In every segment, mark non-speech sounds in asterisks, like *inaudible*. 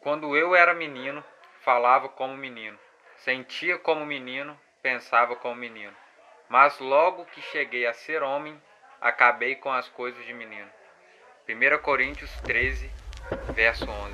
Quando eu era menino, falava como menino, sentia como menino, pensava como menino. Mas logo que cheguei a ser homem, acabei com as coisas de menino. 1 Coríntios 13, verso 11.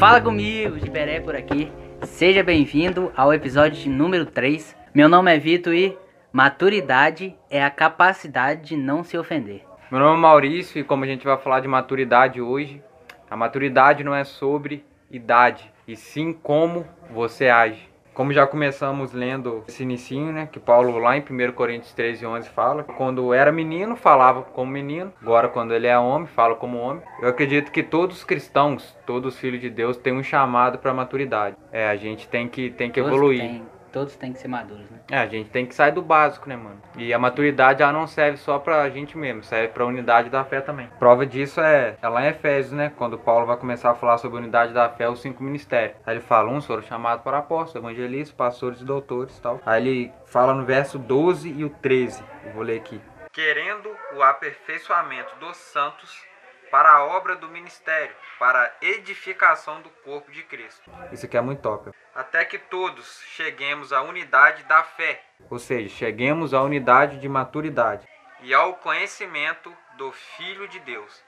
Fala comigo, Giberé por aqui. Seja bem-vindo ao episódio número 3. Meu nome é Vitor e maturidade é a capacidade de não se ofender. Meu nome é Maurício e como a gente vai falar de maturidade hoje, a maturidade não é sobre idade, e sim como você age. Como já começamos lendo esse inicinho, né, que Paulo lá em 1 Coríntios 13, 11 fala, quando era menino falava como menino, agora quando ele é homem fala como homem. Eu acredito que todos os cristãos, todos os filhos de Deus têm um chamado para maturidade. É, a gente tem que tem que Todos evoluir. têm- todos têm que ser maduros, né? É, a gente tem que sair do básico, né, mano? E a maturidade ela não serve só pra gente mesmo, serve pra unidade da fé também. Prova disso é, é lá em Efésios, né? Quando Paulo vai começar a falar sobre a unidade da fé, os cinco ministérios. Aí ele fala, uns foram chamados para apóstolos, evangelistas, pastores e doutores e tal. Aí ele fala no verso 12 e o 13, eu vou ler aqui. Querendo o aperfeiçoamento dos santos para a obra do ministério, para a edificação do corpo de Cristo. Isso aqui é muito top. Até que todos cheguemos à unidade da fé, ou seja, cheguemos à unidade de maturidade e ao conhecimento do Filho de Deus,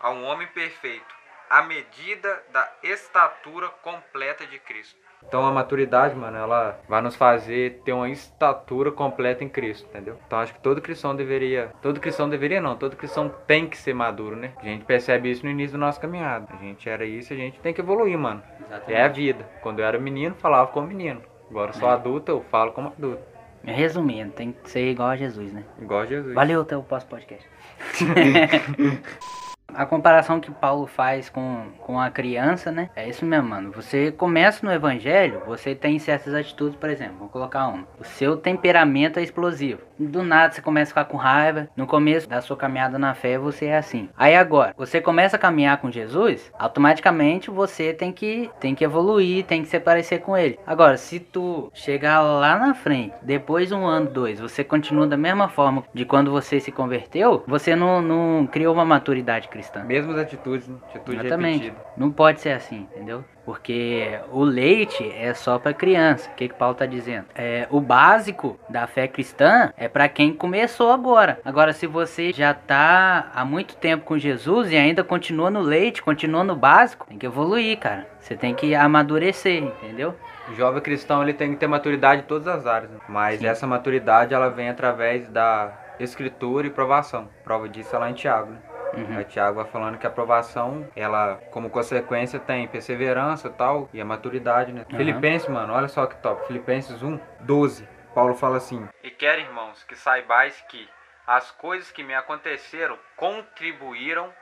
a um homem perfeito, à medida da estatura completa de Cristo. Então a maturidade, mano, ela vai nos fazer ter uma estatura completa em Cristo, entendeu? Então acho que todo cristão deveria, todo cristão deveria não, todo cristão tem que ser maduro, né? A gente percebe isso no início da nossa caminhada. A gente era isso, a gente tem que evoluir, mano. Exatamente. É a vida. Quando eu era menino, falava como menino. Agora eu sou É. adulto, eu falo como adulto. Resumindo, tem que ser igual a Jesus, né? Igual Jesus. Valeu até o próximo podcast. *laughs* A comparação que Paulo faz com, com a criança, né? É isso mesmo, mano. Você começa no evangelho, você tem certas atitudes, por exemplo, vou colocar uma. O seu temperamento é explosivo. Do nada você começa a ficar com raiva. No começo da sua caminhada na fé, você é assim. Aí agora, você começa a caminhar com Jesus, automaticamente você tem que, tem que evoluir, tem que se parecer com ele. Agora, se tu chegar lá na frente, depois de um ano, dois, você continua da mesma forma de quando você se converteu, você não, não criou uma maturidade cristã. Mesmas atitudes? Atitude Exatamente. repetida. Não pode ser assim, entendeu? Porque o leite é só para criança. O que que Paulo tá dizendo? É, o básico da fé cristã é para quem começou agora. Agora, se você já tá há muito tempo com Jesus e ainda continua no leite, continua no básico, tem que evoluir, cara. Você tem que amadurecer, entendeu? O jovem cristão ele tem que ter maturidade em todas as áreas, né? mas Sim. essa maturidade ela vem através da escritura e provação. Prova disso é lá em Tiago, né? Uhum. Aí Tiago vai falando que a aprovação, ela, como consequência, tem perseverança e tal, e a maturidade, né? Aham. Filipenses, mano, olha só que top. Filipenses 1, 12. Paulo fala assim: E quero, irmãos, que saibais que as coisas que me aconteceram contribuíram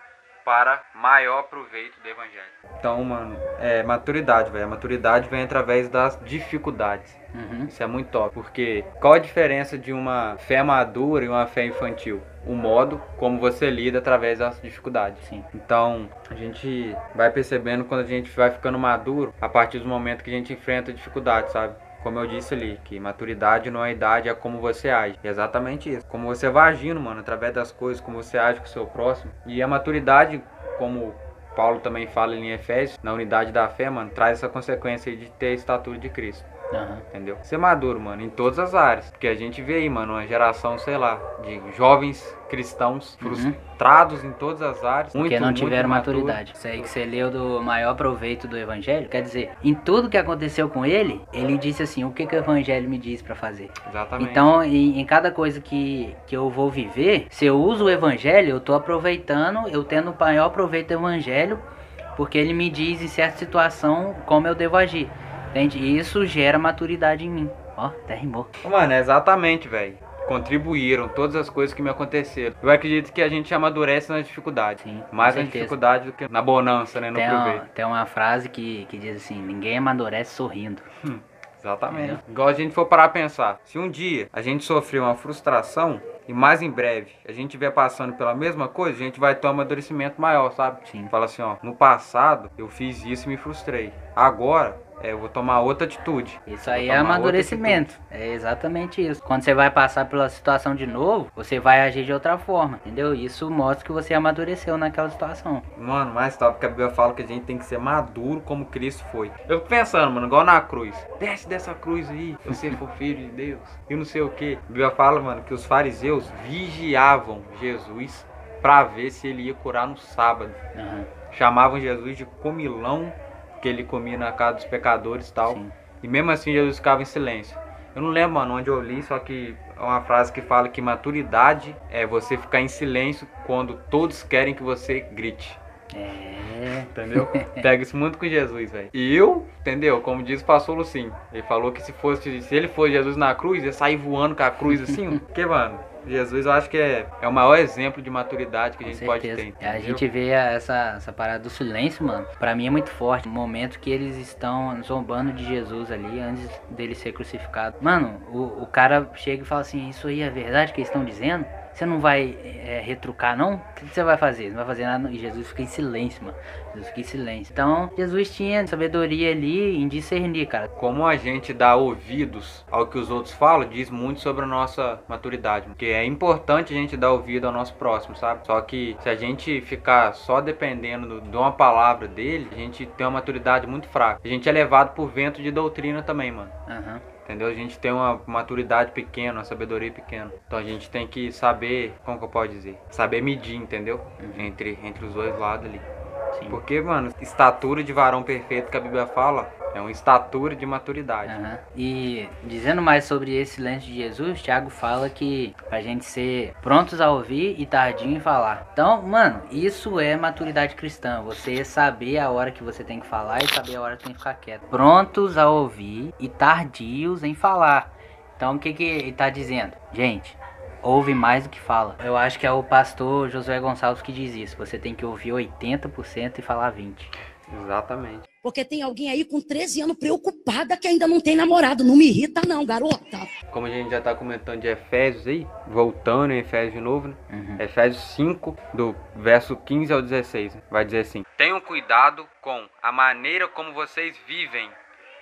para maior proveito do evangelho. Então, mano, é maturidade, velho. A maturidade vem através das dificuldades. Uhum. Isso é muito top, porque qual a diferença de uma fé madura e uma fé infantil? O modo como você lida através das dificuldades. Sim. Então, a gente vai percebendo quando a gente vai ficando maduro a partir do momento que a gente enfrenta dificuldades, sabe? Como eu disse ali, que maturidade não é idade, é como você age. É exatamente isso. Como você vai agindo, mano, através das coisas, como você age com o seu próximo. E a maturidade, como Paulo também fala em Efésios, na unidade da fé, mano, traz essa consequência de ter a estatura de Cristo. Aham. Entendeu? Ser maduro, mano, em todas as áreas. Porque a gente vê aí, mano, uma geração, sei lá, de jovens cristãos frustrados em todas as áreas. Porque muito, não muito tiveram maturidade. Isso aí que você leu do maior proveito do evangelho, quer dizer, em tudo que aconteceu com ele, ele disse assim, o que, que o evangelho me diz pra fazer. Exatamente. Então, em, em cada coisa que, que eu vou viver, se eu uso o evangelho, eu tô aproveitando, eu tendo o maior proveito do evangelho, porque ele me diz em certa situação como eu devo agir. Entende? E isso gera maturidade em mim. Ó, até rimou. Mano, é exatamente, velho. Contribuíram todas as coisas que me aconteceram. Eu acredito que a gente amadurece nas dificuldades. Sim, Mais na dificuldade do que na bonança, né? No Tem uma, tem uma frase que, que diz assim, ninguém amadurece sorrindo. Exatamente. Entendeu? Igual a gente for parar a pensar. Se um dia a gente sofrer uma frustração e mais em breve a gente estiver passando pela mesma coisa, a gente vai ter um amadurecimento maior, sabe? Sim. Fala assim, ó, no passado eu fiz isso e me frustrei. Agora eu vou tomar outra atitude. Isso aí é amadurecimento. É exatamente isso. Quando você vai passar pela situação de novo, você vai agir de outra forma, entendeu? Isso mostra que você amadureceu naquela situação. Mano, mais top que a Bíblia fala que a gente tem que ser maduro como Cristo foi. Eu fico pensando, mano, igual na cruz. Desce dessa cruz aí, você for filho de Deus. E não sei o que. A Bíblia fala, mano, que os fariseus vigiavam Jesus para ver se ele ia curar no sábado. Uhum. Chamavam Jesus de comilão que ele comia na casa dos pecadores e tal. Sim. E mesmo assim Jesus ficava em silêncio. Eu não lembro, mano, onde eu li, só que é uma frase que fala que maturidade é você ficar em silêncio quando todos querem que você grite. É. Entendeu? *laughs* Pega isso muito com Jesus, velho. E eu, entendeu? Como diz o pastor Lucim. Ele falou que se fosse, se ele fosse Jesus na cruz, ia sair voando com a cruz assim. Porque, mano, Jesus eu acho que é, é o maior exemplo de maturidade que a gente pode ter. Entendeu? A gente vê essa, essa parada do silêncio, mano. Pra mim é muito forte. O momento que eles estão zombando de Jesus ali antes dele ser crucificado. Mano, o, o cara chega e fala assim: Isso aí é verdade que eles estão dizendo? Você não vai é, retrucar, não? O que você vai fazer? Não vai fazer nada. E Jesus fica em silêncio, mano. Jesus fica em silêncio. Então, Jesus tinha sabedoria ali em discernir, cara. Como a gente dá ouvidos ao que os outros falam, diz muito sobre a nossa maturidade. Porque é importante a gente dar ouvido ao nosso próximo, sabe? Só que se a gente ficar só dependendo de uma palavra dele, a gente tem uma maturidade muito fraca. A gente é levado por vento de doutrina também, mano. Aham. Uhum entendeu? A gente tem uma maturidade pequena, uma sabedoria pequena. Então a gente tem que saber, como que eu posso dizer? Saber medir, entendeu? Uhum. Entre, entre os dois lados ali. Sim. Porque, mano, estatura de varão perfeito que a Bíblia fala é uma estatura de maturidade. Uhum. E dizendo mais sobre esse lance de Jesus, Tiago fala que a gente ser prontos a ouvir e tardinho em falar. Então, mano, isso é maturidade cristã. Você saber a hora que você tem que falar e saber a hora que tem que ficar quieto. Prontos a ouvir e tardios em falar. Então, o que, que ele tá dizendo? Gente, ouve mais do que fala. Eu acho que é o pastor Josué Gonçalves que diz isso. Você tem que ouvir 80% e falar 20%. Exatamente. Porque tem alguém aí com 13 anos preocupada que ainda não tem namorado. Não me irrita, não, garota. Como a gente já tá comentando de Efésios aí, voltando em Efésios de novo, né? Uhum. Efésios 5, do verso 15 ao 16, né? vai dizer assim: Tenham cuidado com a maneira como vocês vivem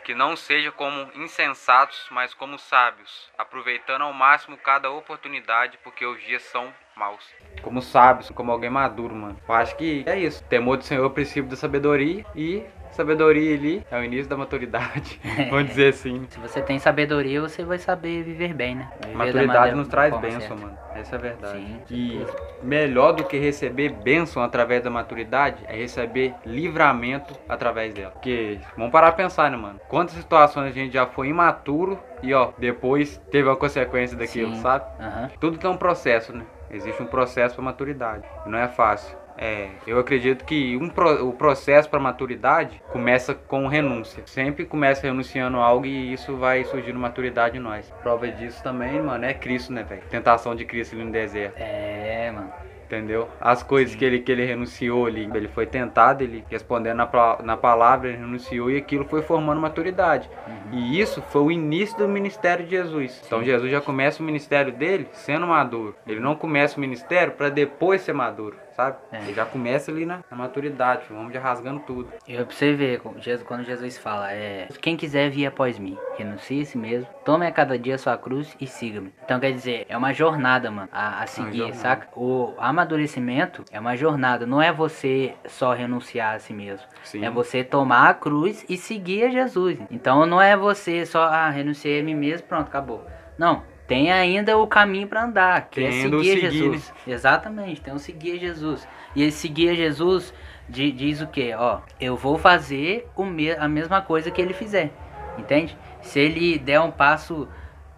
que não seja como insensatos, mas como sábios, aproveitando ao máximo cada oportunidade, porque os dias são maus. Como sábios, como alguém maduro, mano. Eu acho que é isso. Temor do Senhor é o princípio da sabedoria e sabedoria ali é o início da maturidade, *laughs* vamos dizer assim. Se você tem sabedoria, você vai saber viver bem, né? Viver maturidade nos traz bênção, mano. Essa é a verdade. Sim, e melhor do que receber bênção através da maturidade é receber livramento através dela. Porque vamos parar pra pensar, né, mano? Quantas situações a gente já foi imaturo e, ó, depois teve a consequência daquilo, Sim. sabe? Uhum. Tudo tem um processo, né? Existe um processo para maturidade. Não é fácil. É, eu acredito que um pro, o processo para maturidade começa com renúncia. Sempre começa renunciando algo e isso vai surgindo maturidade em nós. Prova disso também, mano, é Cristo, né, velho? Tentação de Cristo ali no deserto. É, mano entendeu? As coisas que ele, que ele renunciou ali, ele foi tentado, ele respondendo na, na palavra, ele renunciou e aquilo foi formando maturidade. Uhum. E isso foi o início do ministério de Jesus. Então Jesus já começa o ministério dele sendo maduro. Ele não começa o ministério para depois ser maduro sabe? É. Ele já começa ali na, na maturidade, vamos já rasgando tudo. E pra você ver, quando Jesus fala, é, quem quiser vir após mim, renuncie a si mesmo, tome a cada dia a sua cruz e siga-me. Então quer dizer, é uma jornada, mano, a, a seguir, é saca? O amadurecimento é uma jornada, não é você só renunciar a si mesmo. Sim. É você tomar a cruz e seguir a Jesus. Então não é você só, ah, renunciar a mim mesmo, pronto, acabou. Não, tem ainda o caminho para andar, que tem é seguir, seguir Jesus. Né? Exatamente, tem o seguir Jesus. E esse seguir Jesus diz o que? Ó, eu vou fazer o me a mesma coisa que ele fizer, entende? Se ele der um passo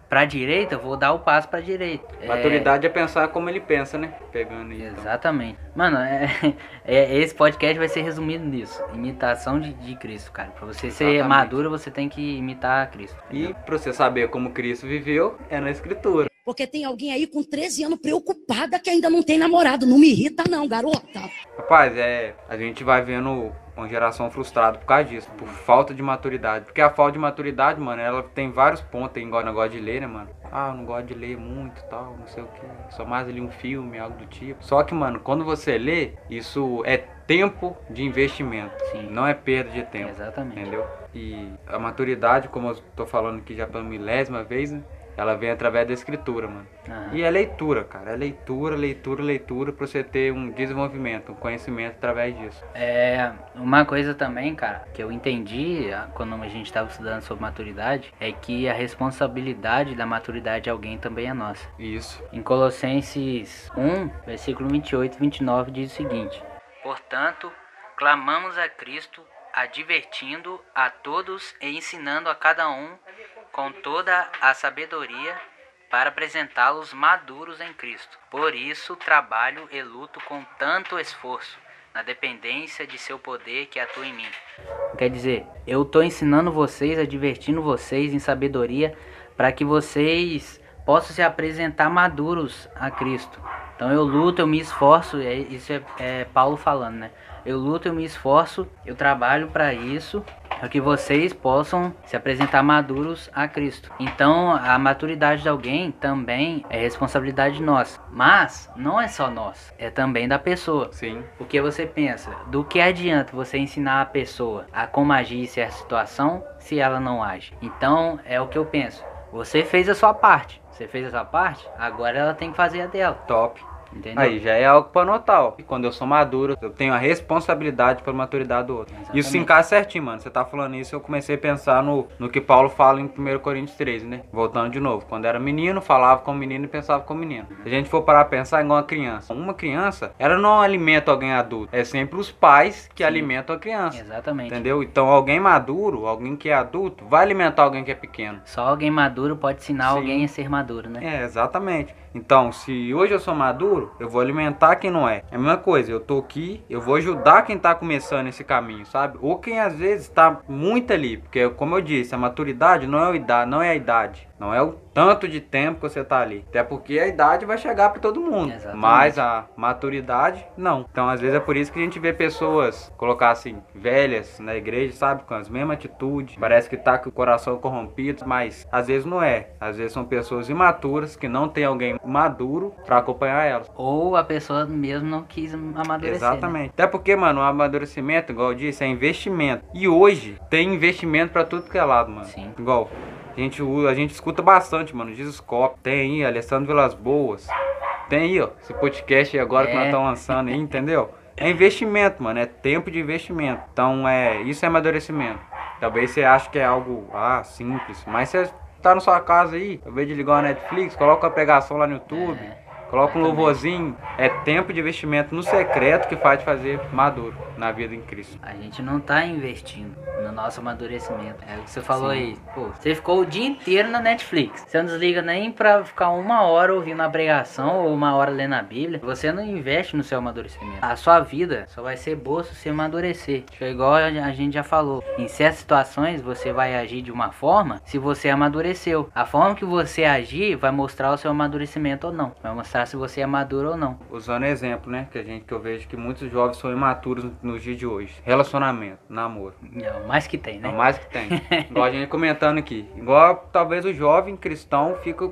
pra direita, eu vou dar o passo pra direita. Maturidade é... é pensar como ele pensa, né? Pegando aí. Então. Exatamente. Então. Mano, é, *laughs* é, esse podcast vai ser resumido nisso. Imitação de, de Cristo, cara. Pra você Exatamente. ser maduro, você tem que imitar Cristo. Entendeu? E pra você saber como Cristo viveu, é na escritura. Porque tem alguém aí com 13 anos preocupada que ainda não tem namorado. Não me irrita, não, garota. Rapaz, é. A gente vai vendo uma geração frustrada por causa disso, por falta de maturidade. Porque a falta de maturidade, mano, ela tem vários pontos aí, igual negócio de ler, né, mano? Ah, eu não gosto de ler muito tal, não sei o que. Só mais ali um filme, algo do tipo. Só que, mano, quando você lê, isso é tempo de investimento. Sim. Não é perda de tempo. Exatamente. Entendeu? E a maturidade, como eu tô falando aqui já pela milésima vez, né? Ela vem através da escritura, mano. Aham. E é leitura, cara. É leitura, leitura, leitura pra você ter um desenvolvimento, um conhecimento através disso. É, uma coisa também, cara, que eu entendi ah, quando a gente estava estudando sobre maturidade, é que a responsabilidade da maturidade de alguém também é nossa. Isso. Em Colossenses 1, versículo 28 e 29 diz o seguinte: Portanto, clamamos a Cristo, advertindo a todos e ensinando a cada um com toda a sabedoria para apresentá-los maduros em Cristo. Por isso trabalho e luto com tanto esforço na dependência de seu poder que atua em mim. Quer dizer, eu estou ensinando vocês, advertindo vocês em sabedoria para que vocês possam se apresentar maduros a Cristo. Então eu luto, eu me esforço, é- isso é, é Paulo falando, né? Eu luto, eu me esforço, eu trabalho para isso, para que vocês possam se apresentar maduros a Cristo. Então a maturidade de alguém também é responsabilidade nossa, mas não é só nossa, é também da pessoa. Sim. Porque você pensa, do que adianta você ensinar a pessoa a como agir em certa situação se ela não age? Então é o que eu penso. Você fez a sua parte. Você fez a sua parte, agora ela tem que fazer a dela. Top. Entendeu? Aí já é algo pra anotar, ó. E quando eu sou maduro, eu tenho a responsabilidade pela maturidade do outro. Exatamente. Isso se encaixa certinho, mano. Você tá falando isso, eu comecei a pensar no, no que Paulo fala em 1 Coríntios 13, né? Voltando de novo. Quando era menino, falava como menino e pensava como menino. Se a gente for parar a pensar, igual uma criança. Uma criança, ela não alimenta alguém adulto. É sempre os pais que alimentam a criança. Exatamente. Entendeu? Então alguém maduro, alguém que é adulto, vai alimentar alguém que é pequeno. Só alguém maduro pode ensinar Sim. alguém a ser maduro, né? É, exatamente. Então, se hoje eu sou maduro, eu vou alimentar quem não é. É a mesma coisa, eu tô aqui, eu vou ajudar quem tá começando esse caminho, sabe? Ou quem às vezes tá muito ali, porque como eu disse, a maturidade não é a idade, não é a idade, não é o tanto de tempo que você tá ali. Até porque a idade vai chegar para todo mundo, Exatamente. mas a maturidade não. Então, às vezes é por isso que a gente vê pessoas colocar assim velhas na igreja, sabe, com as mesmas atitudes, parece que tá com o coração corrompido, mas às vezes não é. Às vezes são pessoas imaturas que não tem alguém maduro para acompanhar elas. Ou a pessoa mesmo não quis amadurecer. né? Exatamente. Até porque, mano, o amadurecimento, igual eu disse, é investimento. E hoje tem investimento pra tudo que é lado, mano. Sim. Igual, a gente, usa- a gente escuta bastante, mano. Jesus Cop, tem aí, Alessandro Vilas Boas. Tem aí, ó, esse podcast aí agora que É. nós estamos lançando aí, entendeu? É investimento, mano. É tempo de investimento. Então, é isso é amadurecimento. Talvez você ache que é algo, ah, simples. Mas você tá na sua casa aí, ao invés de ligar a Netflix, coloca a pregação lá no YouTube. É. Coloca um louvorzinho, é tempo de investimento no secreto que faz te fazer maduro na vida em Cristo. A gente não tá investindo no nosso amadurecimento. É o que você falou aí. Pô, você ficou o dia inteiro na Netflix. Você não desliga nem pra ficar uma hora ouvindo a pregação ou uma hora lendo a Bíblia. Você não investe no seu amadurecimento. A sua vida só vai ser boa se você amadurecer. É igual a a gente já falou. Em certas situações você vai agir de uma forma se você amadureceu. A forma que você agir vai mostrar o seu amadurecimento ou não. Vai mostrar se você é maduro ou não. Usando exemplo, né? Que a gente que eu vejo que muitos jovens são imaturos nos dias de hoje. Relacionamento, namoro. É o mais que tem, É né? o mais que tem. Igual a gente comentando aqui. Igual talvez o jovem cristão fica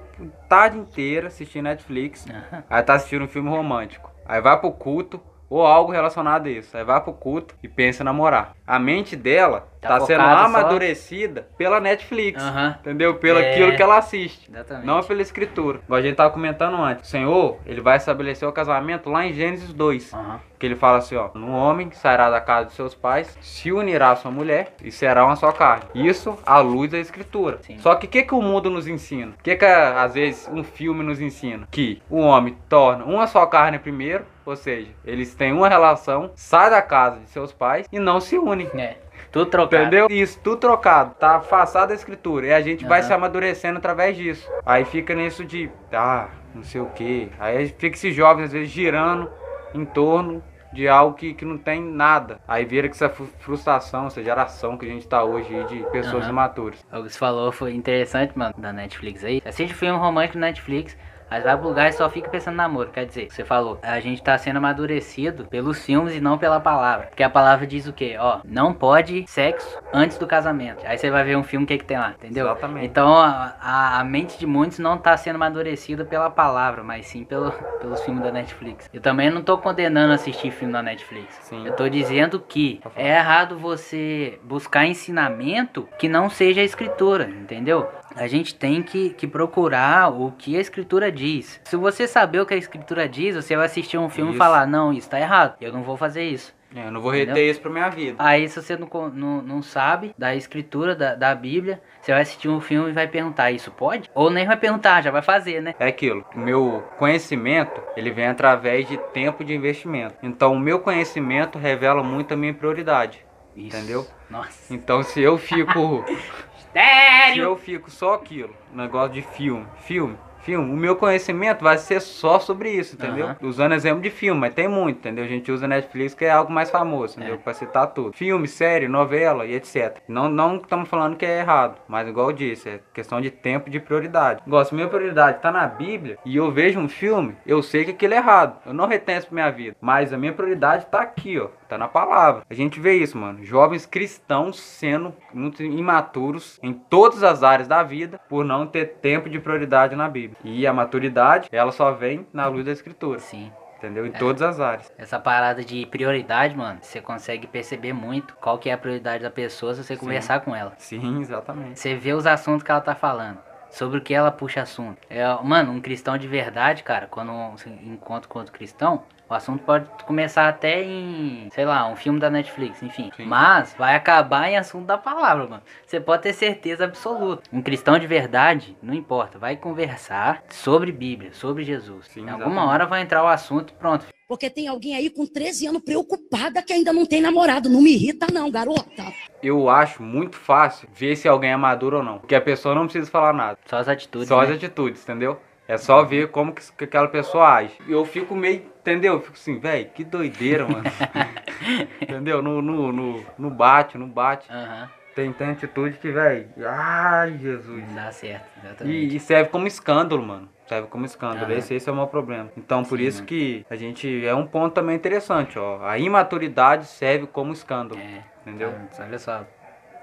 tarde inteira assistindo Netflix. Aí tá assistindo um filme romântico. Aí vai pro culto ou algo relacionado a isso. Aí vai pro culto e pensa em namorar. A mente dela Tá tá, sendo focada só- amadurecida pela Netflix. Aham. Entendeu? Pelo É. aquilo que ela assiste. Exatamente. Não pela escritura. Igual a gente tava comentando antes. O Senhor, ele vai estabelecer o casamento lá em Gênesis 2. Aham. Que ele fala assim, ó. Um homem sairá da casa de seus pais, se unirá à sua mulher e será uma só carne. Isso à luz da escritura. Sim. Só que o que, que o mundo nos ensina? O que, que às vezes um filme nos ensina? Que o homem torna uma só carne primeiro, ou seja, eles têm uma relação, sai da casa de seus pais e não se unem. É, tudo trocado. Entendeu? Isso, tudo trocado. Tá afastado da escritura. E a gente vai Aham. se amadurecendo através disso. Aí fica nisso de, ah, não sei o que. Aí fica esses jovens, às vezes, girando em torno de algo que, que não tem nada. Aí vira que essa fru- frustração, essa geração que a gente tá hoje de pessoas Aham. imaturas. O que você falou foi interessante, mano, da Netflix aí. Assiste filme romântico na Netflix, Mas vai pro lugar e só fica pensando no namoro. Quer dizer, você falou, a gente tá sendo amadurecido pelos filmes e não pela palavra. Porque a palavra diz o quê? Ó, não pode sexo antes do casamento. Aí você vai ver um filme, o que que tem lá, entendeu? Exatamente. Então a, a, mente de muitos não tá sendo amadurecida pela palavra, mas sim pelo, pelos filmes da Netflix. Eu também não tô condenando assistir filme da Netflix. Sim. Eu tô dizendo que é errado você buscar ensinamento que não seja a escritura, entendeu? A gente tem que, que procurar o que a escritura diz. Se você saber o que a escritura diz, você vai assistir um filme e Isso. falar, não, isso tá errado, eu não vou fazer isso. É, eu não vou reter Entendeu? isso pra minha vida. Aí se você não, não, não sabe da escritura, da, da Bíblia, você vai assistir um filme e vai perguntar, isso pode? Ou nem vai perguntar, já vai fazer, né? É aquilo. O meu conhecimento, ele vem através de tempo de investimento. Então, o meu conhecimento revela muito a minha prioridade. Isso. Entendeu? Nossa. Então, se eu fico, *laughs* se Sério? eu fico só aquilo, negócio de filme, filme, filme, o meu conhecimento vai ser só sobre isso, entendeu? Usando exemplo de filme, mas tem muito, entendeu? A gente usa Netflix que é algo mais famoso, entendeu? É. Pra citar tudo. Filme, série, novela e etc. Não não estamos falando que é errado, mas igual eu disse, é questão de tempo e de prioridade. Igual, se minha prioridade tá na Bíblia e eu vejo um filme, eu sei que aquilo é errado. Eu não retenho isso pra minha vida. Mas a minha prioridade tá aqui, ó. Tá na palavra. A gente vê isso, mano. Jovens cristãos sendo muito imaturos em todas as áreas da vida por não ter tempo de prioridade na Bíblia. E a maturidade, ela só vem na luz da Escritura. Sim. Entendeu? Em todas as áreas. Essa parada de prioridade, mano, você consegue perceber muito qual que é a prioridade da pessoa se você conversar com ela. Sim, exatamente. Você vê os assuntos que ela tá falando. Sobre o que ela puxa assunto. É, mano, um cristão de verdade, cara, quando você encontra com outro cristão, o assunto pode começar até em, sei lá, um filme da Netflix, enfim. Sim. Mas vai acabar em assunto da palavra, mano. Você pode ter certeza absoluta. Um cristão de verdade, não importa, vai conversar sobre Bíblia, sobre Jesus. Sim, em alguma exatamente. hora vai entrar o assunto e pronto. Porque tem alguém aí com 13 anos preocupada que ainda não tem namorado. Não me irrita, não, garota. Eu acho muito fácil ver se alguém é maduro ou não. Porque a pessoa não precisa falar nada. Só as atitudes. Só as né? atitudes, entendeu? É só ver como que, que aquela pessoa age. Eu fico meio, entendeu? Eu fico assim, velho, que doideira, mano. *laughs* entendeu? No, no, no, no bate, no bate. Aham, Tem, tem atitude que, velho, ai, Jesus. não dá certo, exatamente. E, e serve como escândalo, mano. Serve como escândalo. Aham. Esse, esse é o meu problema. Então, por Sim, isso mano. que a gente. É um ponto também interessante, ó. A imaturidade serve como escândalo. É, Entendeu? tá, Olha só.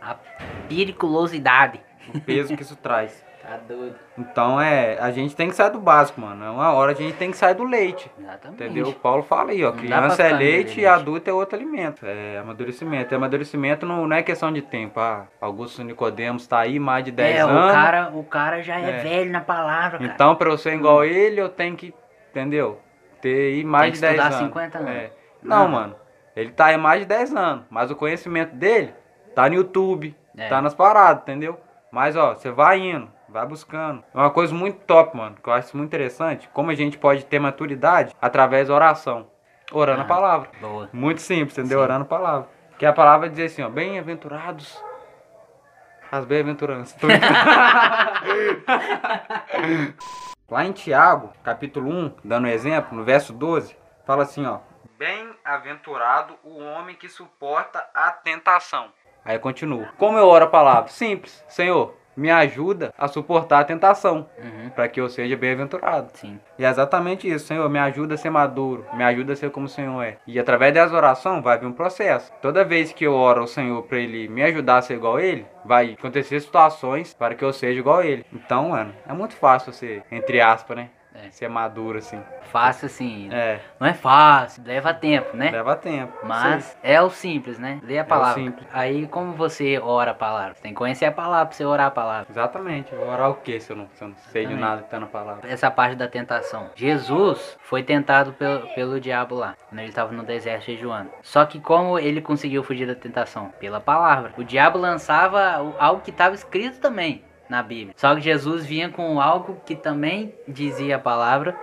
A periculosidade. O peso que isso traz. Tá doido. Então é, a gente tem que sair do básico, mano. É uma hora a gente tem que sair do leite. Exatamente. Entendeu? O Paulo fala aí, ó. Não Criança é leite e adulto é outro alimento. É amadurecimento. E amadurecimento não, não é questão de tempo. Ah, Augusto Nicodemos tá aí mais de 10 é, anos. o cara, o cara já é, É. velho na palavra, cara. Então, pra eu ser igual ele, eu tenho que, entendeu? Ter aí mais Tem de que 10 estudar anos. 50 anos. É. Não, Não. mano. Ele tá aí mais de 10 anos. Mas o conhecimento dele tá no YouTube. É. Tá nas paradas, entendeu? Mas, ó, você vai indo. Vai buscando. É uma coisa muito top, mano. Que eu acho muito interessante. Como a gente pode ter maturidade através da oração. Orando a Ah. palavra. Boa. Muito simples, entendeu? Sim. Orando a palavra. Que a palavra diz assim, ó. Bem-aventurados as bem-aventuranças. *laughs* Lá em Tiago, capítulo 1, dando um exemplo, no verso 12, fala assim, ó. Bem-aventurado o homem que suporta a tentação. Aí continua. Como eu oro a palavra? Simples. Senhor, me ajuda a suportar a tentação, Uhum. para que eu seja bem-aventurado. Sim. E é exatamente isso, Senhor, me ajuda a ser maduro, me ajuda a ser como o Senhor é. E através dessa oração vai vir um processo. Toda vez que eu oro ao Senhor para Ele me ajudar a ser igual a Ele, vai acontecer situações para que eu seja igual a Ele. Então, mano, é muito fácil você, entre aspas, né? É. Ser maduro assim. Fácil assim. É, Não é fácil, leva tempo, né? leva tempo. Mas é o simples, né? Lê a palavra. simples. Aí como você ora a palavra? Você tem que conhecer a palavra pra você orar a palavra. Exatamente. Eu vou orar o que se eu não, se eu não sei de nada que tá na palavra? Essa parte da tentação. Jesus foi tentado pelo, pelo diabo lá, quando ele estava no deserto jejuando. Só que como ele conseguiu fugir da tentação? Pela palavra. O diabo lançava o- algo que estava escrito também na Bíblia. Só que Jesus vinha com algo que também dizia a palavra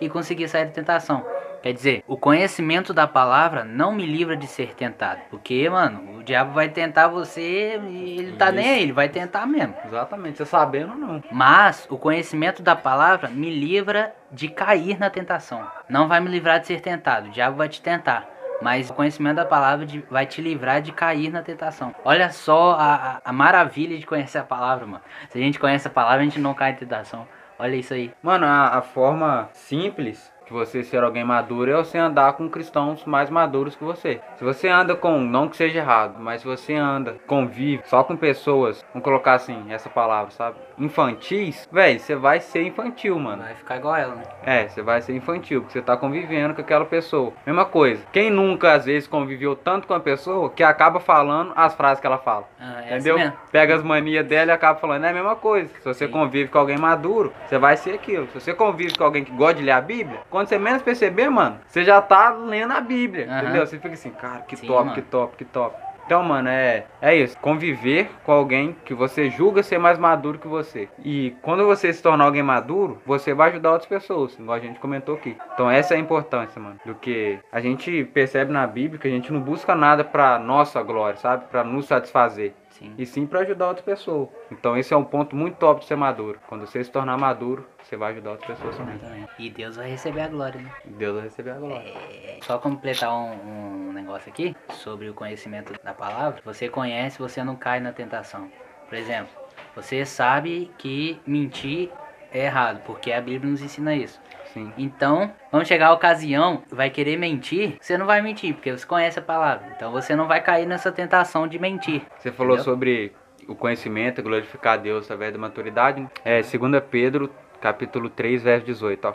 e conseguia sair da tentação. Quer dizer, o conhecimento da palavra não me livra de ser tentado. Porque, mano, o diabo vai tentar você e ele tá nem Isso. aí, ele vai tentar mesmo. Exatamente. Você sabendo não. Mas o conhecimento da palavra me livra de cair na tentação. Não vai me livrar de ser tentado. O diabo vai te tentar. Mas o conhecimento da palavra de- vai te livrar de cair na tentação. Olha só a, a- maravilha de conhecer a palavra, mano. Se a gente conhece a palavra, a gente não cai em tentação. Olha isso aí. Mano, a, a forma simples que você ser alguém maduro é você andar com cristãos mais maduros que você. Se você anda com, não que seja errado, mas se você anda, convive só com pessoas, vamos colocar assim, essa palavra, sabe? Infantis, velho, você vai ser infantil, mano. Vai ficar igual ela, né? É, você vai ser infantil, porque você tá convivendo com aquela pessoa. Mesma coisa. Quem nunca, às vezes, conviveu tanto com a pessoa que acaba falando as frases que ela fala. Ah, é Entendeu? assim. Pega as manias dela e acaba falando. É a mesma coisa. Se você Sim. convive com alguém maduro, você vai ser aquilo. Se você convive com alguém que gosta de ler a Bíblia, quando você menos perceber, mano, você já tá lendo a Bíblia. Entendeu? Você fica assim, cara, que Sim, top, mano. que top, que top. Então, mano, é, é isso. Conviver com alguém que você julga ser mais maduro que você. E quando você se tornar alguém maduro, você vai ajudar outras pessoas, igual a gente comentou aqui. Então, essa é a importância, mano. Do que a gente percebe na Bíblia que a gente não busca nada pra nossa glória, sabe? Pra nos satisfazer Sim. e sim para ajudar outra pessoa. Então esse é um ponto muito top de ser maduro. Quando você se tornar maduro, você vai ajudar outras pessoas também. E Deus vai receber a glória, né? Deus vai receber a glória. Só completar um, um negócio aqui sobre o conhecimento da palavra. Você conhece, você não cai na tentação. Por exemplo, você sabe que mentir é errado, porque a Bíblia nos ensina isso. Sim. Então, quando chegar a ocasião, vai querer mentir, você não vai mentir, porque você conhece a palavra. Então você não vai cair nessa tentação de mentir. Você falou Entendeu? sobre o conhecimento, glorificar a Deus através da maturidade. É 2 Pedro, capítulo 3, verso 18, ó.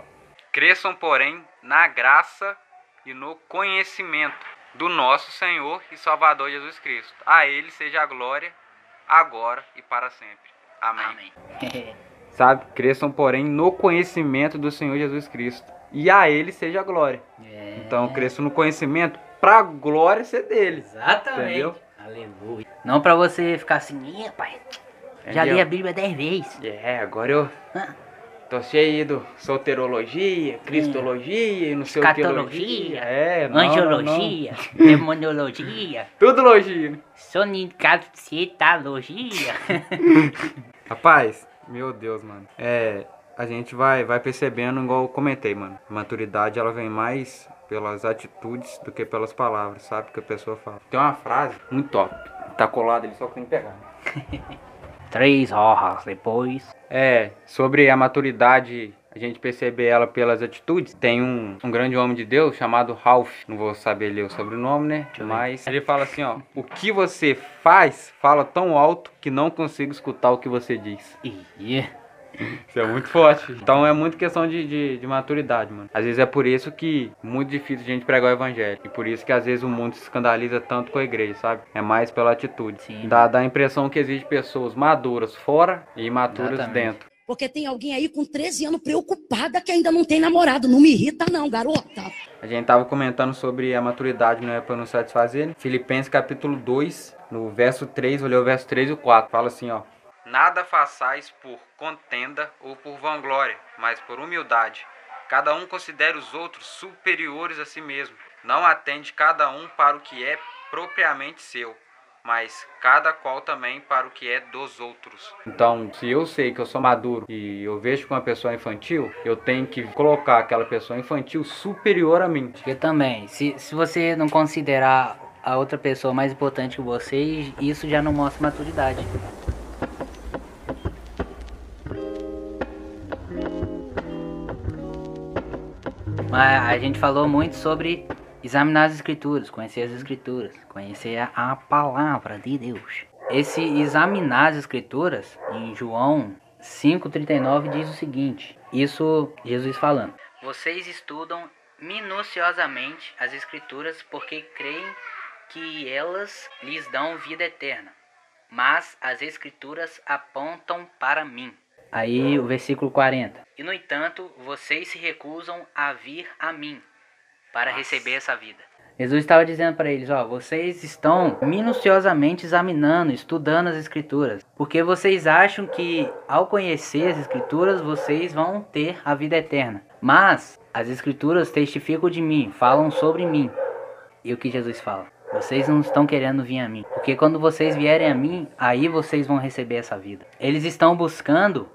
Cresçam, porém, na graça e no conhecimento do nosso Senhor e Salvador Jesus Cristo. A ele seja a glória agora e para sempre. Amém. Amém. *laughs* Sabe? Cresçam, porém, no conhecimento do Senhor Jesus Cristo. E a ele seja a glória. É, Então, cresço no conhecimento pra glória ser dele. Exatamente. Entendeu? Aleluia. Não pra você ficar assim, "Ih, pai, já li a Bíblia dez vezes. É, agora eu Ah. tô cheio do solterologia, cristologia e não sei o que. Escatologia, É, não, Angiologia, *laughs* demonologia, não. Tudo logia. né? sonicacetalogia. *laughs* Rapaz, meu Deus, mano. É, a gente vai, vai percebendo, igual eu comentei, mano. Maturidade, ela vem mais pelas atitudes do que pelas palavras, sabe? Que a pessoa fala. Tem uma frase muito top. Tá colada ali, só que tem que pegar. né? Três horas depois. É, sobre a maturidade, a gente perceber ela pelas atitudes. Tem um, um grande homem de Deus chamado Ralph, não vou saber ler o sobrenome, né? Mas ele fala assim, ó: "O que você faz fala tão alto que não consigo escutar o que você diz". Isso é muito forte. Então é muito questão de, de, de maturidade, mano. Às vezes é por isso que muito difícil a gente pregar o evangelho. E por isso que às vezes o mundo se escandaliza tanto com a igreja, sabe? É mais pela atitude. Sim. Dá, dá a impressão que existe pessoas maduras fora e imaturas Exatamente. dentro. Porque tem alguém aí com 13 anos preocupada que ainda não tem namorado. Não me irrita, não, garota. A gente tava comentando sobre a maturidade não é para nos satisfazer. Filipenses capítulo 2, no verso 3, vou ler o verso 3 e o 4. Fala assim, ó. Nada façais por contenda ou por vanglória, mas por humildade. Cada um considere os outros superiores a si mesmo. Não atende cada um para o que é propriamente seu, mas cada qual também para o que é dos outros. Então, se eu sei que eu sou maduro e eu vejo que uma pessoa é infantil, eu tenho que colocar aquela pessoa infantil superior a mim. porque também, se, se você não considerar a outra pessoa mais importante que você, isso já não mostra maturidade. Mas a gente falou muito sobre examinar as escrituras, conhecer as escrituras, conhecer a, a palavra de Deus. Esse examinar as escrituras, em João 5,39 diz o seguinte: Isso Jesus falando. Vocês estudam minuciosamente as escrituras porque creem que elas lhes dão vida eterna. Mas as escrituras apontam para mim. Aí o versículo 40. E no entanto, vocês se recusam a vir a mim para receber essa vida. Jesus estava dizendo para eles, ó, vocês estão minuciosamente examinando, estudando as escrituras, porque vocês acham que ao conhecer as escrituras vocês vão ter a vida eterna. Mas as escrituras testificam de mim, falam sobre mim. E o que Jesus fala? Vocês não estão querendo vir a mim, porque quando vocês vierem a mim, aí vocês vão receber essa vida. Eles estão buscando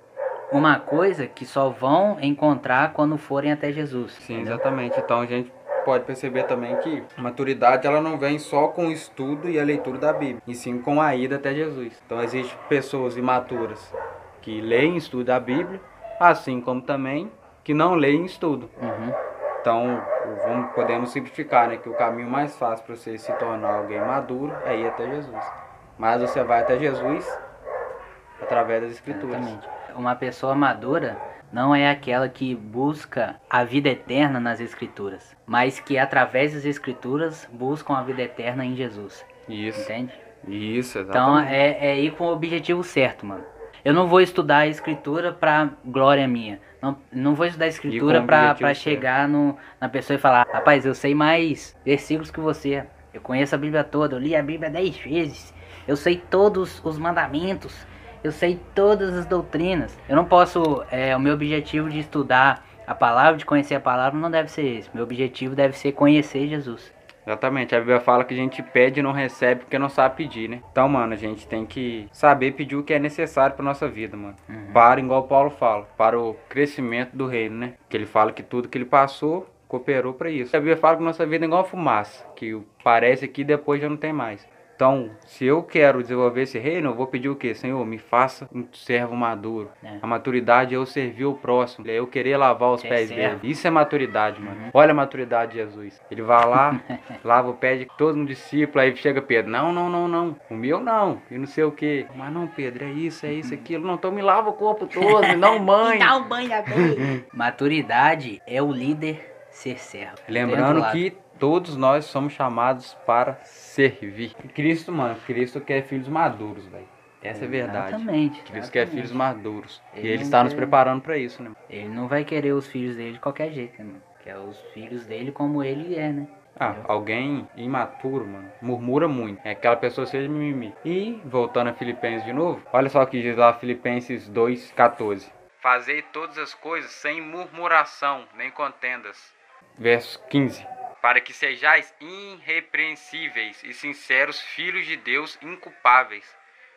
uma coisa que só vão encontrar quando forem até Jesus. Sim, entendeu? exatamente. Então a gente pode perceber também que a maturidade ela não vem só com o estudo e a leitura da Bíblia, e sim com a ida até Jesus. Então existem pessoas imaturas que leem e estudam a Bíblia, assim como também que não leem e estudam. Uhum. Então, vamos, podemos simplificar, né? Que o caminho mais fácil para você se tornar alguém maduro é ir até Jesus. Mas você vai até Jesus através das escrituras. Exatamente. Uma pessoa madura não é aquela que busca a vida eterna nas escrituras, mas que através das escrituras buscam a vida eterna em Jesus. Isso. Entende? Isso, Então exatamente. é, é ir com o objetivo certo, mano. Eu não vou estudar a escritura pra glória minha. Não, não vou estudar a escritura certo. chegar no, na pessoa e falar: Rapaz, eu sei mais versículos que você. Eu conheço a Bíblia toda. Eu li a Bíblia dez vezes. Eu sei todos os mandamentos. Eu sei todas as doutrinas. Eu não posso. É, o meu objetivo de estudar a palavra, de conhecer a palavra, não deve ser esse. Meu objetivo deve ser conhecer Jesus. Exatamente. A Bíblia fala que a gente pede e não recebe porque não sabe pedir, né? Então, mano, a gente tem que saber pedir o que é necessário para nossa vida, mano. Para, igual Paulo fala, para o crescimento do reino, né? Que ele fala que tudo que ele passou cooperou para isso. A Bíblia fala que nossa vida é igual a fumaça, que parece aqui e depois já não tem mais. Então, se eu quero desenvolver esse reino, eu vou pedir o quê? Senhor, me faça um servo maduro. É. A maturidade é eu servir o próximo, é eu querer lavar os pés dele. Isso é maturidade, mano. Olha a maturidade de Jesus. Ele vai lá, *laughs* lava o pé de todo um discípulo, aí chega Pedro. Não, não, não, não. O meu não. E não sei o quê. Mas não, Pedro, é isso, é isso, aquilo. Não, então me lava o corpo todo, me dá um *laughs* banho. um banho *laughs* Maturidade é o líder ser servo. Lembrando que todos nós somos chamados para servir. Cristo, mano, Cristo quer filhos maduros, velho. Essa é a verdade. Exatamente. Cristo quer filhos maduros. Ele e Ele está nos quer- preparando para isso, né? Ele não vai querer os filhos dele de qualquer jeito, né, mano? Quer os filhos dele como ele é, né? Ah, alguém imaturo, mano, murmura muito. É aquela pessoa seja mimimi. E, voltando a Filipenses de novo, olha só o que diz lá Filipenses 2,14. Fazei todas as coisas sem murmuração, nem contendas. Verso 15. Para que sejais irrepreensíveis e sinceros filhos de Deus inculpáveis,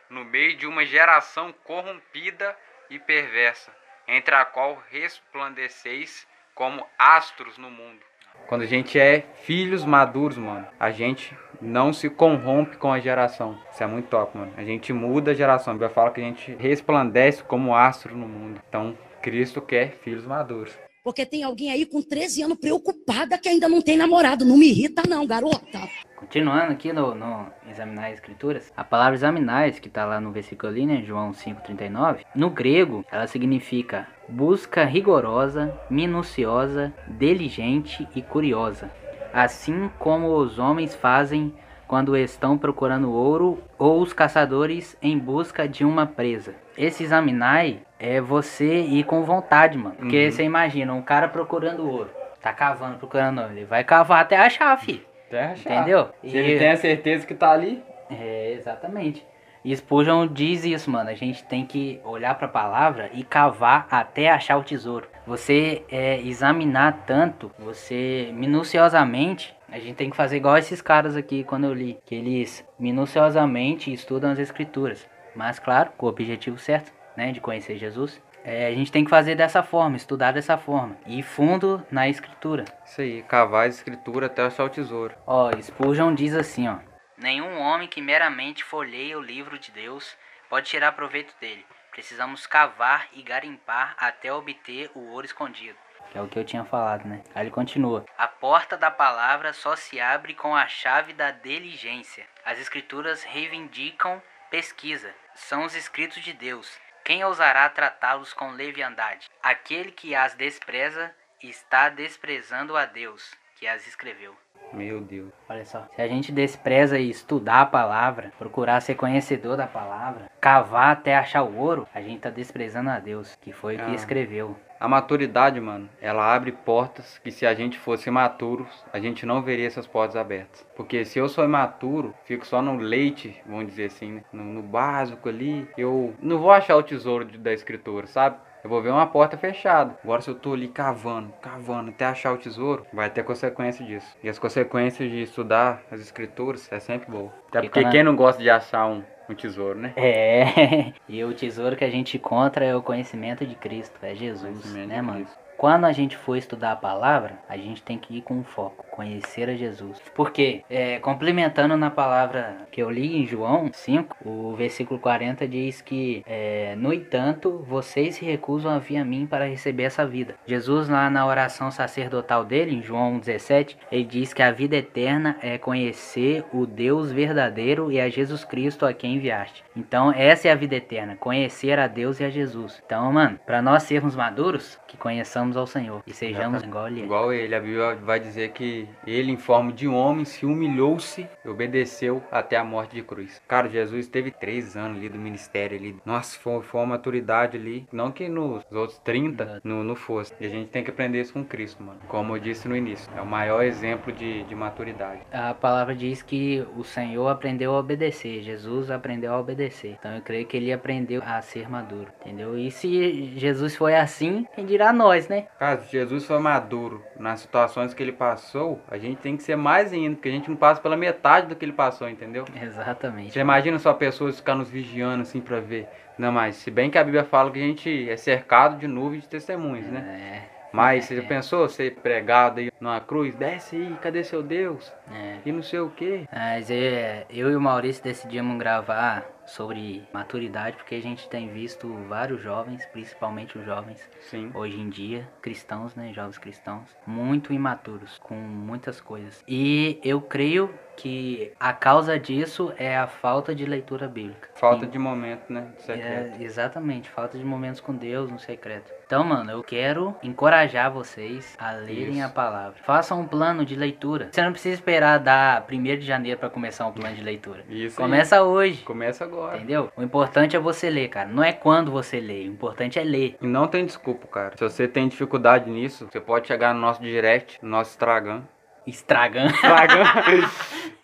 no meio de uma geração corrompida e perversa, entre a qual resplandeceis como astros no mundo. Quando a gente é filhos maduros, mano, a gente não se corrompe com a geração. Isso é muito top, mano. A gente muda a geração. A Bíblia fala que a gente resplandece como astro no mundo. Então, Cristo quer filhos maduros. Porque tem alguém aí com 13 anos preocupada que ainda não tem namorado. Não me irrita, não, garota. Continuando aqui no, no examinar as escrituras, a palavra examinar, que tá lá no versículo ali, né, João 5:39, no grego, ela significa busca rigorosa, minuciosa, diligente e curiosa, assim como os homens fazem quando estão procurando ouro ou os caçadores em busca de uma presa. Esse examinar é você ir com vontade, mano. Porque Uhum. você imagina um cara procurando ouro, tá cavando, procurando ouro, ele vai cavar até achar, filho. Terra Entendeu? Se ele tem a certeza que tá ali, É, exatamente. E Spurgeon diz isso, mano. A gente tem que olhar pra palavra e cavar até achar o tesouro. Você é, examinar tanto, você minuciosamente, a gente tem que fazer igual esses caras aqui quando eu li, que eles minuciosamente estudam as escrituras. Mas claro, com o objetivo certo, né, de conhecer Jesus. É, a gente tem que fazer dessa forma, estudar dessa forma. E fundo na escritura. isso aí, cavar a escritura até achar o tesouro. Ó, Spurgeon diz assim, ó. Nenhum homem que meramente folheia o livro de Deus pode tirar proveito dele. Precisamos cavar e garimpar até obter o ouro escondido. Que é o que eu tinha falado, né? Aí ele continua. A porta da palavra só se abre com a chave da diligência. As escrituras reivindicam pesquisa. São os escritos de Deus. Quem ousará tratá-los com leviandade? Aquele que as despreza está desprezando a Deus, que as escreveu. Meu Deus. Olha só, se a gente despreza e estudar a palavra, procurar ser conhecedor da palavra, cavar até achar o ouro, a gente tá desprezando a Deus, que foi o que Ah. escreveu. A maturidade, mano, ela abre portas que se a gente fosse imaturos, a gente não veria essas portas abertas. Porque se eu sou imaturo, fico só no leite, vamos dizer assim, né? no, no básico ali, eu não vou achar o tesouro de- da escritura, sabe? Eu vou ver uma porta fechada. Agora se eu tô ali cavando, cavando até achar o tesouro, vai ter consequência disso. E as consequências de estudar as escrituras é sempre boa. Até porque quem não gosta de achar um, um tesouro, né? É, *laughs* e o tesouro que a gente encontra é o conhecimento de Cristo, é Jesus, né, mano? Cristo. Quando a gente for estudar a palavra, a gente tem que ir com foco. conhecer a Jesus. Porque, é, complementando na palavra que eu li em João 5, o versículo 40 diz que, é, no entanto, vocês se recusam a vir a mim para receber essa vida. Jesus, lá na oração sacerdotal dele, em João 17, ele diz que a vida eterna é conhecer o Deus verdadeiro e a Jesus Cristo a quem enviaste. Então, essa é a vida eterna, conhecer a Deus e a Jesus. Então, mano, para nós sermos maduros, que conheçamos ao Senhor e sejamos igual ele. é. Igual ele, a Bíblia vai dizer que ele, em forma de um homem, se humilhou-se e obedeceu até a morte de cruz. Cara, Jesus teve três anos ali do ministério ali. Nossa, foi, foi uma maturidade ali. Não que nos outros 30 Exato. não, não fosse. E a gente tem que aprender isso com Cristo, mano. Como eu disse no início. É o maior exemplo de, de maturidade. A palavra diz que o Senhor aprendeu a obedecer, Jesus aprendeu a obedecer. Então eu creio que ele aprendeu a ser maduro, entendeu? E se Jesus foi assim, quem dirá nós, né? Cara, se Jesus foi maduro nas situações que ele passou, a gente tem que ser mais ainda, porque a gente não passa pela metade do que ele passou, entendeu? Exatamente. Você imagina só pessoas ficar nos vigiando assim pra ver. Não, mas se bem que a Bíblia fala que a gente é cercado de nuvens de testemunhas, né? É, Mas você já pensou ser pregado aí numa cruz? Desce aí, cadê seu Deus? é. E não sei o quê. Mas é, eu e o Maurício decidimos gravar sobre maturidade porque a gente tem visto vários jovens, principalmente os jovens Sim. hoje em dia, cristãos, né, jovens cristãos, muito imaturos com muitas coisas. E eu creio que a causa disso é a falta de leitura bíblica. Falta E- de momento, né? De secreto. é, exatamente, falta de momentos com Deus no secreto. Então, mano, eu quero encorajar vocês a lerem Isso. a palavra. Façam um plano de leitura. Você não precisa esperar dar 1 de janeiro para começar um plano de leitura. *laughs* Isso aí. Começa hoje. Começa agora. Entendeu? O importante é você ler, cara. Não é quando você lê, o importante é ler. E não tem desculpa, cara. Se você tem dificuldade nisso, você pode chegar no nosso direct, no nosso Instagram. Estragando. Instagram.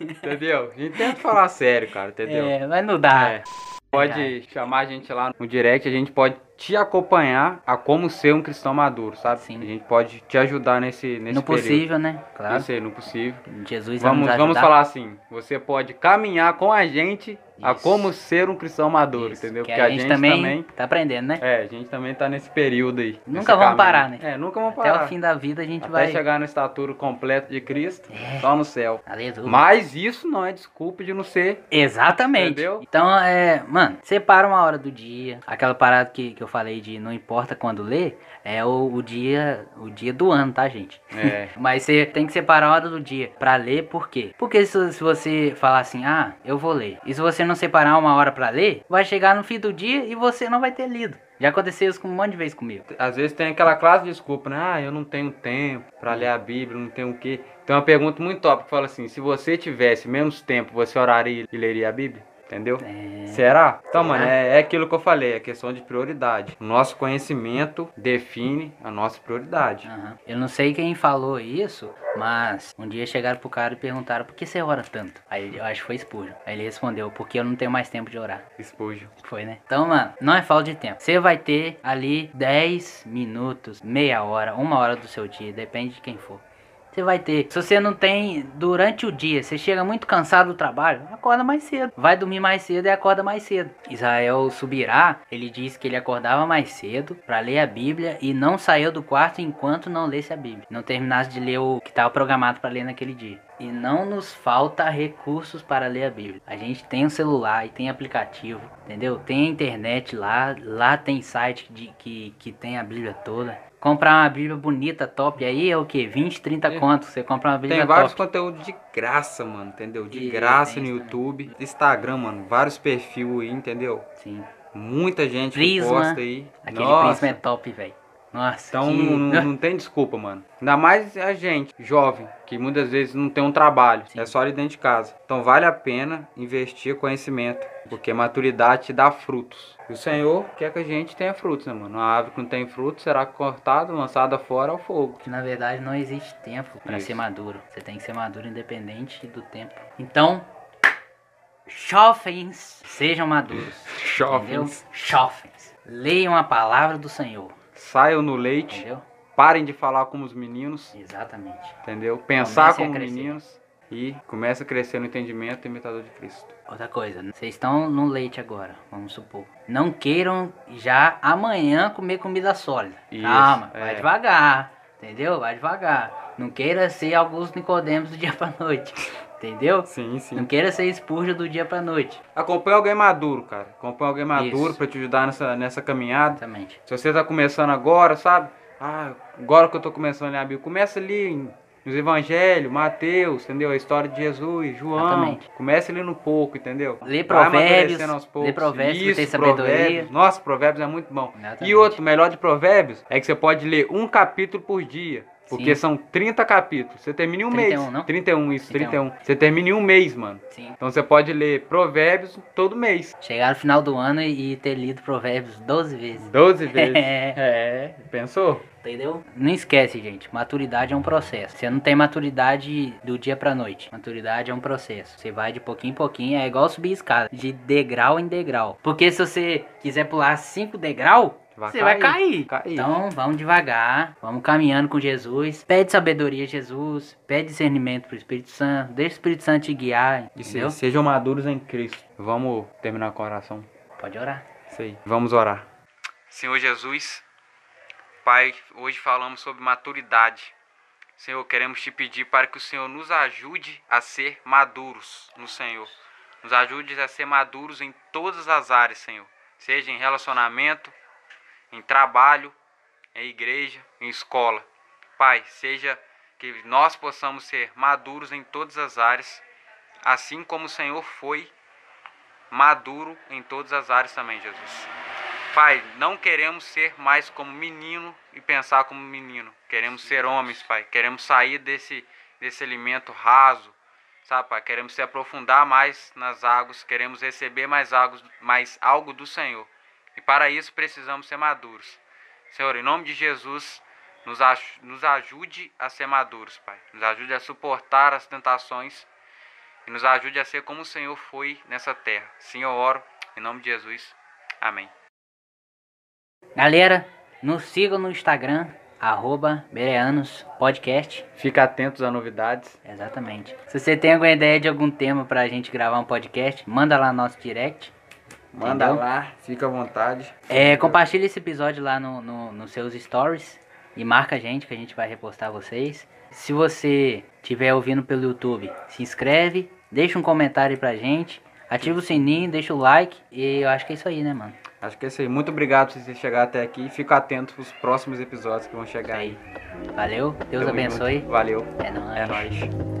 *laughs* entendeu? A gente tenta falar sério, cara, entendeu? É, mas não dá. É. Pode chamar a gente lá no direct, a gente pode te acompanhar a como ser um cristão maduro, sabe? Sim. A gente pode te ajudar nesse, nesse no período. possível, né? Claro. Isso aí, no possível. Jesus vai Vamos, vamos falar assim, você pode caminhar com a gente a como ser um cristão maduro, Isso, entendeu? que Porque a, gente, também, tá aprendendo, né? É, a gente também tá nesse período aí. Nunca vamos caminho. parar, né? É, nunca vamos Até parar. o fim da vida a gente Até vai. chegar na estatura completa de Cristo, só no céu. Aleluia. Mas isso não é desculpa de não ser. Exatamente. Entendeu? Então, é, mano, separa uma hora do dia. Aquela parada que, que eu falei de não importa quando ler, é o, o dia o dia do ano, tá, gente? É. *laughs* Mas você tem que separar a hora do dia pra ler, por quê? Porque se, se você falar assim, ah, eu vou ler. E se você não separar uma hora pra ler, vai chegar no fim do dia e você não vai ter lido. Já aconteceu isso com um monte de vezes comigo. Às vezes tem aquela classe de desculpa, né? Ah, eu não tenho tempo pra ler a Bíblia, não tenho o quê. Tem uma pergunta muito top que fala assim: se você tivesse menos tempo, você oraria e leria a Bíblia? Entendeu? É. Será? Então, mano, é, é aquilo que eu falei, é questão de prioridade. O nosso conhecimento define a nossa prioridade. Aham. Eu não sei quem falou isso, mas um dia chegaram pro cara e perguntaram por que você ora tanto? Aí eu acho que foi Spurgeon. Aí ele respondeu, porque eu não tenho mais tempo de orar. Espúgio. Foi, né? Então, mano, não é falta de tempo. Você vai ter ali 10 minutos, meia hora, uma hora do seu dia, depende de quem for. Você vai ter. Se você não tem durante o dia, você chega muito cansado do trabalho, acorda mais cedo. Vai dormir mais cedo e acorda mais cedo. Israel Subirá, ele disse que ele acordava mais cedo para ler a Bíblia e não saiu do quarto enquanto não lesse a Bíblia. Não terminasse de ler o que estava programado para ler naquele dia. E não nos falta recursos para ler a Bíblia. A gente tem um celular e tem aplicativo, entendeu? Tem a internet lá, lá tem site de, que, que tem a Bíblia toda. Comprar uma Bíblia bonita, top, aí é o que? 20, 30 É. conto. Você compra uma Bíblia Tem vários top. conteúdos de graça, mano, entendeu? De E graça no YouTube, Instagram, mano, vários perfis aí, entendeu? Sim. Muita gente que Prisma. posta aí. Aquele Nossa. príncipe é top, velho. Nossa. Então que- não, *laughs* não- tem desculpa, mano. Ainda mais a gente, jovem, que muitas vezes não tem um trabalho, Sim. é só ali dentro de casa. Então vale a pena investir conhecimento, porque maturidade te dá frutos. E o Senhor quer que a gente tenha frutos, né, mano? Uma árvore que não tem frutos será cortada, lançada fora ao fogo. que na verdade não existe tempo para ser maduro. Você tem que ser maduro independente do tempo. Então, jovens, sejam maduros. *laughs* Jovens, Jovens. Leiam a palavra do Senhor. Saiam no leite, Entendeu? parem de falar como os meninos, Exatamente. entendeu? Pensar Comecem como meninos e comece a crescer no entendimento imitador de Cristo. Outra coisa, vocês estão no leite agora, vamos supor. Não queiram já amanhã comer comida sólida. Isso, Calma, é. vai devagar. Entendeu? Vai devagar. Não queira ser alguns Nicodemos do dia pra noite. Entendeu? Sim, sim. Não queira ser expurja do dia pra noite. Acompanha alguém maduro, cara. Acompanha alguém maduro Isso. pra te ajudar nessa, nessa caminhada. Exatamente. Se você tá começando agora, sabe? Ah, agora que eu tô começando a ler a Bíblia, começa ali nos evangelhos, Mateus, entendeu? A história de Jesus, João. Exatamente. Comece ali no pouco, entendeu? Lê Provérbios, lê Provérbios Isso, sabedoria. Provérbios. Nossa, Provérbios é muito bom. E Exatamente. outro, o melhor de Provérbios é que você pode ler um capítulo por dia. Porque Sim. são 30 capítulos. Você termina em um 31, mês. não? 31, isso, 31. 31. Você termina em um mês, mano. Sim. Então você pode ler Provérbios todo mês. Chegar no final do ano e, ter lido Provérbios 12 vezes. 12 *laughs* vezes. É. é, pensou? Entendeu? Não esquece, gente. Maturidade é um processo. Você não tem maturidade do dia pra noite. Maturidade é um processo. Você vai de pouquinho em pouquinho. É igual subir escada. De degrau em degrau. Porque se você quiser pular cinco degrau, você vai cair. Cair. Então, vamos devagar, vamos caminhando com Jesus. Pede sabedoria a Jesus, pede discernimento pro Espírito Santo, deixa o Espírito Santo te guiar, E se- entendeu? sejam maduros em Cristo. Vamos terminar com a oração. Pode orar. Isso aí. Vamos orar. Senhor Jesus, Pai, hoje falamos sobre maturidade. Senhor, queremos te pedir para que o Senhor nos ajude a ser maduros no Senhor. Nos ajude a ser maduros em todas as áreas, Senhor. Seja em relacionamento, em trabalho, em igreja, em escola. Pai, seja que nós possamos ser maduros em todas as áreas, assim como o Senhor foi maduro em todas as áreas também, Jesus. Pai, não queremos ser mais como menino e pensar como menino. Queremos ser homens, Pai. Queremos sair desse, desse alimento raso, sabe, Pai? Queremos se aprofundar mais nas águas. Queremos receber mais, águas, mais algo do Senhor. E para isso precisamos ser maduros. Senhor, em nome de Jesus, nos, aj- nos ajude a ser maduros, Pai. Nos ajude a suportar as tentações e nos ajude a ser como o Senhor foi nessa terra. Eu oro, em nome de Jesus. Amém. Galera, nos sigam no Instagram, arroba Bereanos Podcast. Fica atentos a novidades. Exatamente. Se você tem alguma ideia de algum tema pra gente gravar um podcast, manda lá no nosso direct. Manda Entendeu? lá, fica à vontade. É, compartilha esse episódio lá no, no- nos seus stories e marca a gente que a gente vai repostar vocês. Se você estiver ouvindo pelo YouTube, se inscreve, deixa um comentário aí pra gente, ativa o sininho, deixa o like e eu acho que é isso aí, né, mano? Acho que é isso aí. Muito obrigado por você chegar até aqui. Fica atento pros próximos episódios que vão chegar aí. aí. Valeu, Deus Tamo abençoe. junto. Valeu. É nóis. É nóis.